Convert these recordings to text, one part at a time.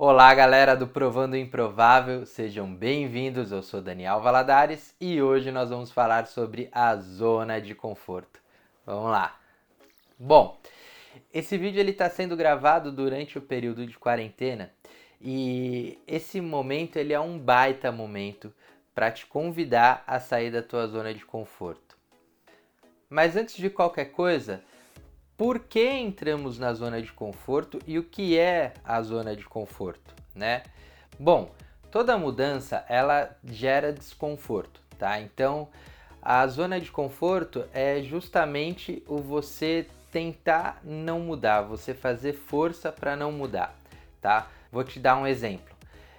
Olá, galera do Provando o Improvável, sejam bem-vindos. Eu sou Daniel Valadares e hoje nós vamos falar sobre a zona de conforto. Vamos lá. Bom, esse vídeo ele está sendo gravado durante o período de quarentena e esse momento ele é um baita momento para te convidar a sair da tua zona de conforto. Mas antes de qualquer coisa, por que entramos na zona de conforto e o que é a zona de conforto, né? Bom, toda mudança ela gera desconforto, tá? Então, a zona de conforto é justamente o você tentar não mudar, você fazer força para não mudar, tá? Vou te dar um exemplo.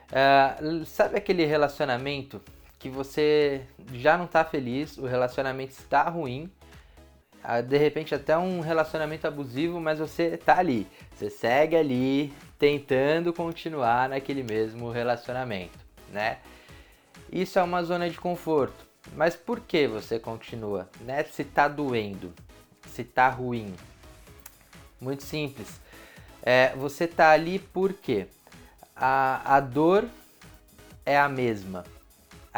Uh, sabe aquele relacionamento que você já não está feliz, o relacionamento está ruim de repente até um relacionamento abusivo, mas você tá ali, você segue ali tentando continuar naquele mesmo relacionamento, né? Isso é uma zona de conforto. Mas por que você continua? Né? Se tá doendo, se tá ruim. Muito simples. É, você tá ali porque a, a dor é a mesma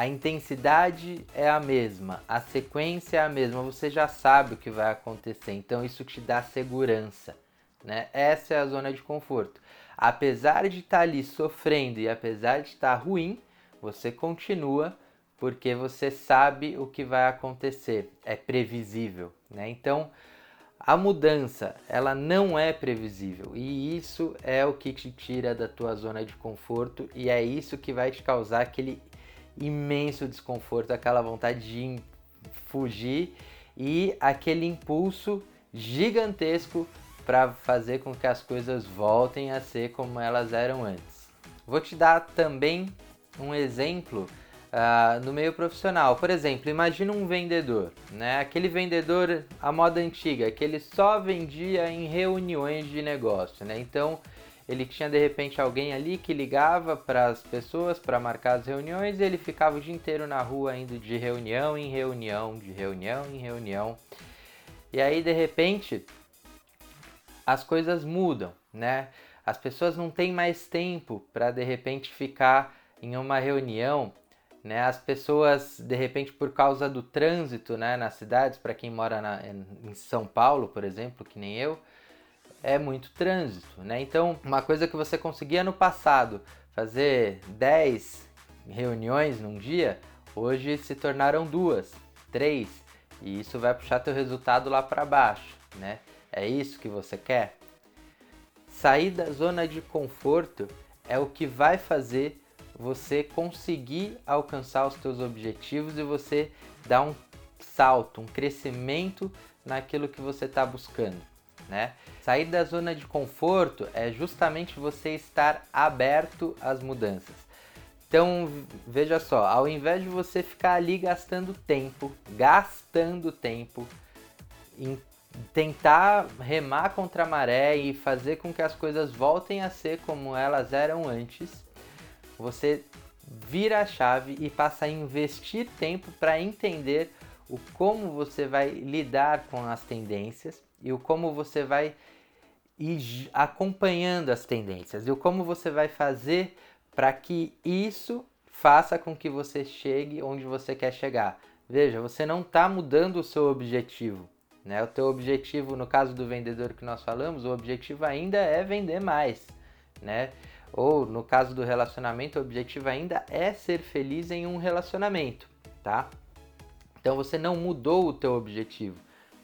a intensidade é a mesma, a sequência é a mesma, você já sabe o que vai acontecer, então isso te dá segurança. Né? Essa é a zona de conforto. Apesar de estar tá ali sofrendo e apesar de estar tá ruim, você continua porque você sabe o que vai acontecer, é previsível. Né? Então, a mudança, ela não é previsível e isso é o que te tira da tua zona de conforto e é isso que vai te causar aquele imenso desconforto, aquela vontade de fugir e aquele impulso gigantesco para fazer com que as coisas voltem a ser como elas eram antes. Vou te dar também um exemplo uh, no meio profissional. Por exemplo, imagina um vendedor, né? Aquele vendedor à moda antiga, que ele só vendia em reuniões de negócio, né? Então ele tinha de repente alguém ali que ligava para as pessoas para marcar as reuniões e ele ficava o dia inteiro na rua indo de reunião em reunião, de reunião em reunião. E aí de repente as coisas mudam, né? As pessoas não têm mais tempo para de repente ficar em uma reunião, né? As pessoas de repente por causa do trânsito, né, nas cidades, para quem mora na, em São Paulo, por exemplo, que nem eu, é muito trânsito, né? Então, uma coisa que você conseguia no passado fazer 10 reuniões num dia, hoje se tornaram duas, três, e isso vai puxar teu resultado lá para baixo, né? É isso que você quer? Sair da zona de conforto é o que vai fazer você conseguir alcançar os teus objetivos e você dar um salto, um crescimento naquilo que você está buscando né? Sair da zona de conforto é justamente você estar aberto às mudanças. Então, veja só, ao invés de você ficar ali gastando tempo, gastando tempo em tentar remar contra a maré e fazer com que as coisas voltem a ser como elas eram antes, você vira a chave e passa a investir tempo para entender o como você vai lidar com as tendências e o como você vai ir acompanhando as tendências e o como você vai fazer para que isso faça com que você chegue onde você quer chegar. Veja, você não está mudando o seu objetivo. Né? O teu objetivo, no caso do vendedor que nós falamos, o objetivo ainda é vender mais. Né? Ou no caso do relacionamento, o objetivo ainda é ser feliz em um relacionamento. Tá? Então você não mudou o teu objetivo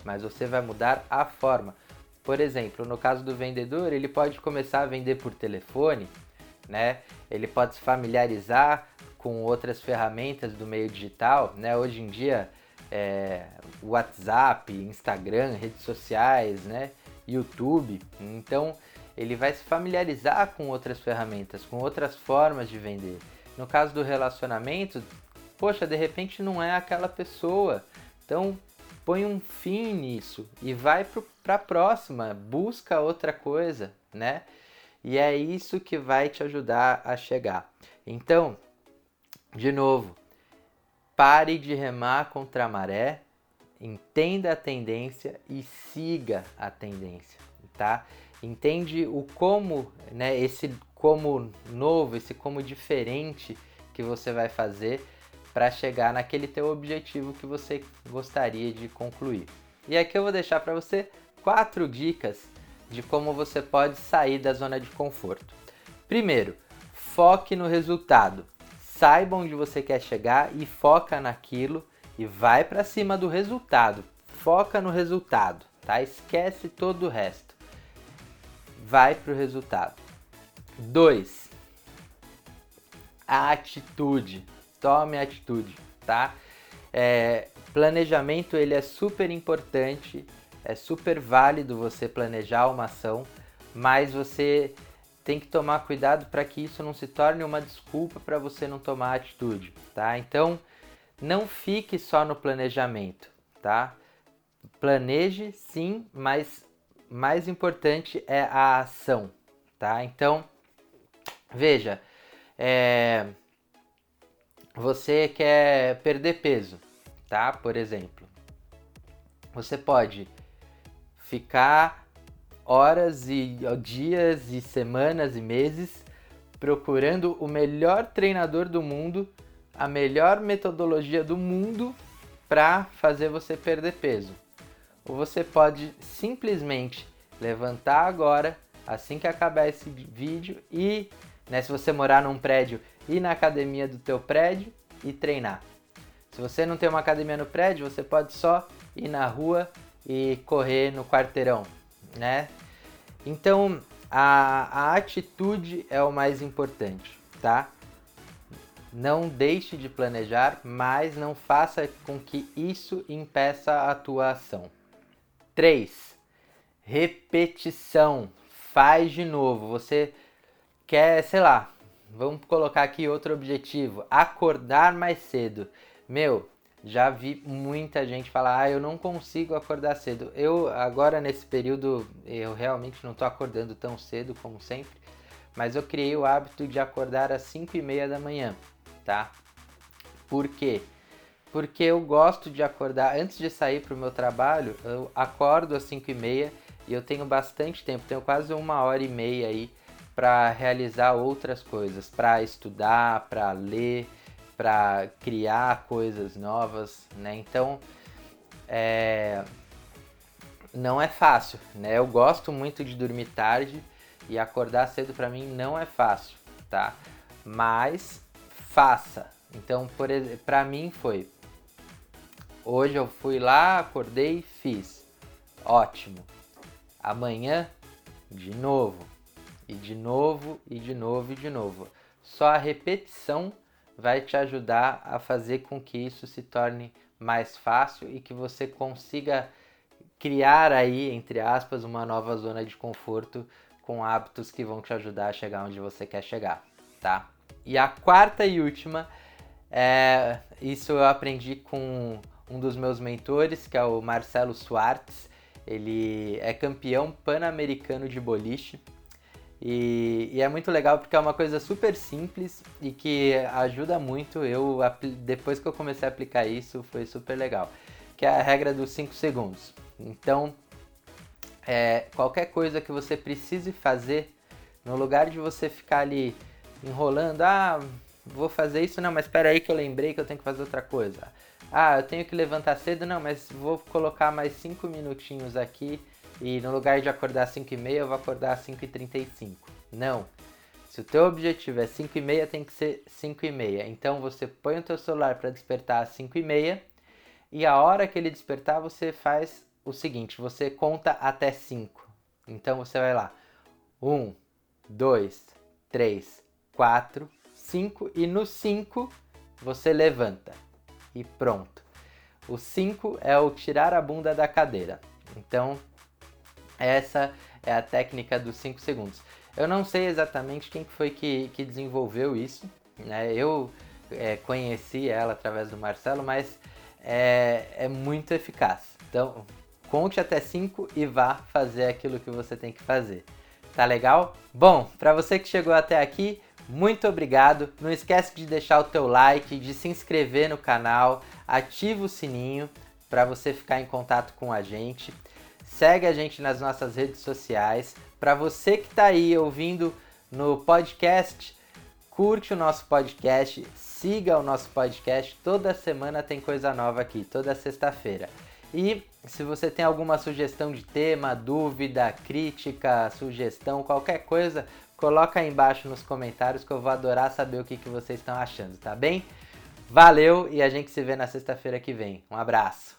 mas você vai mudar a forma. Por exemplo, no caso do vendedor, ele pode começar a vender por telefone, né? Ele pode se familiarizar com outras ferramentas do meio digital, né? Hoje em dia, é, WhatsApp, Instagram, redes sociais, né? YouTube. Então, ele vai se familiarizar com outras ferramentas, com outras formas de vender. No caso do relacionamento, poxa, de repente não é aquela pessoa. Então, põe um fim nisso e vai para a próxima, busca outra coisa, né? E é isso que vai te ajudar a chegar. Então, de novo, pare de remar contra a maré, entenda a tendência e siga a tendência, tá? Entende o como, né, esse como novo, esse como diferente que você vai fazer para chegar naquele teu objetivo que você gostaria de concluir. E aqui eu vou deixar para você quatro dicas de como você pode sair da zona de conforto. Primeiro, foque no resultado. Saiba onde você quer chegar e foca naquilo e vai para cima do resultado. Foca no resultado, tá? Esquece todo o resto. Vai para o resultado. 2. A atitude. Tome atitude, tá? É, planejamento ele é super importante, é super válido você planejar uma ação, mas você tem que tomar cuidado para que isso não se torne uma desculpa para você não tomar atitude, tá? Então, não fique só no planejamento, tá? Planeje sim, mas mais importante é a ação, tá? Então, veja, é, você quer perder peso, tá? Por exemplo, você pode ficar horas e dias e semanas e meses procurando o melhor treinador do mundo, a melhor metodologia do mundo para fazer você perder peso. Ou você pode simplesmente levantar agora, assim que acabar esse vídeo e, né, se você morar num prédio, ir na academia do teu prédio e treinar. Se você não tem uma academia no prédio, você pode só ir na rua e correr no quarteirão, né? Então, a, a atitude é o mais importante, tá? Não deixe de planejar, mas não faça com que isso impeça a tua ação. 3. Repetição. Faz de novo. Você quer, sei lá, vamos colocar aqui outro objetivo: acordar mais cedo. Meu, já vi muita gente falar, ah, eu não consigo acordar cedo. Eu agora nesse período eu realmente não estou acordando tão cedo como sempre, mas eu criei o hábito de acordar às 5 e meia da manhã, tá? Por quê? Porque eu gosto de acordar antes de sair para o meu trabalho, eu acordo às 5 e meia e eu tenho bastante tempo, tenho quase uma hora e meia aí para realizar outras coisas, para estudar, para ler, para criar coisas novas, né? Então, é... não é fácil, né? Eu gosto muito de dormir tarde e acordar cedo para mim não é fácil, tá? Mas faça. Então, por para mim foi hoje eu fui lá, acordei, fiz. Ótimo. Amanhã de novo. E de novo, e de novo, e de novo. Só a repetição vai te ajudar a fazer com que isso se torne mais fácil e que você consiga criar aí, entre aspas, uma nova zona de conforto com hábitos que vão te ajudar a chegar onde você quer chegar, tá? E a quarta e última, é, isso eu aprendi com um dos meus mentores, que é o Marcelo Swartz. Ele é campeão pan-americano de boliche e, e, é muito legal porque é uma coisa super simples e que ajuda muito. Eu depois que eu comecei a aplicar isso foi super legal, que é a regra dos 5 segundos. Então, é, qualquer coisa que você precise fazer, no lugar de você ficar ali enrolando, ah, vou fazer isso, não, mas espera aí que eu lembrei que eu tenho que fazer outra coisa. Ah, eu tenho que levantar cedo, não, mas vou colocar mais 5 minutinhos aqui e no lugar de acordar às 5 e meia, eu vou acordar às 5 e 35. Não. Se o teu objetivo é 5 e meia, tem que ser 5 e meia. Então você põe o teu celular para despertar às 5 e meia e a hora que ele despertar, você faz o seguinte, você conta até 5. Então você vai lá. 1, 2, 3, 4, 5 e no 5 você levanta. E pronto. O 5 é o tirar a bunda da cadeira. Então, essa é a técnica dos 5 segundos. Eu não sei exatamente quem foi que, que desenvolveu isso, né? Eu é, conheci ela através do Marcelo, mas é, é muito eficaz. Então, conte até 5 e vá fazer aquilo que você tem que fazer. Tá legal? Bom, para você que chegou até aqui, muito obrigado. Não esquece de deixar o teu like, de se inscrever no canal, ativa o sininho para você ficar em contato com a gente. Segue a gente nas nossas redes sociais. Para você que está aí ouvindo no podcast. Curte o nosso podcast, siga o nosso podcast. Toda semana tem coisa nova aqui, toda sexta-feira. E se você tem alguma sugestão de tema, dúvida, crítica, sugestão, qualquer coisa, coloca aí embaixo nos comentários que eu vou adorar saber o que, que vocês estão achando, tá bem? Valeu e a gente se vê na sexta-feira que vem. Um abraço!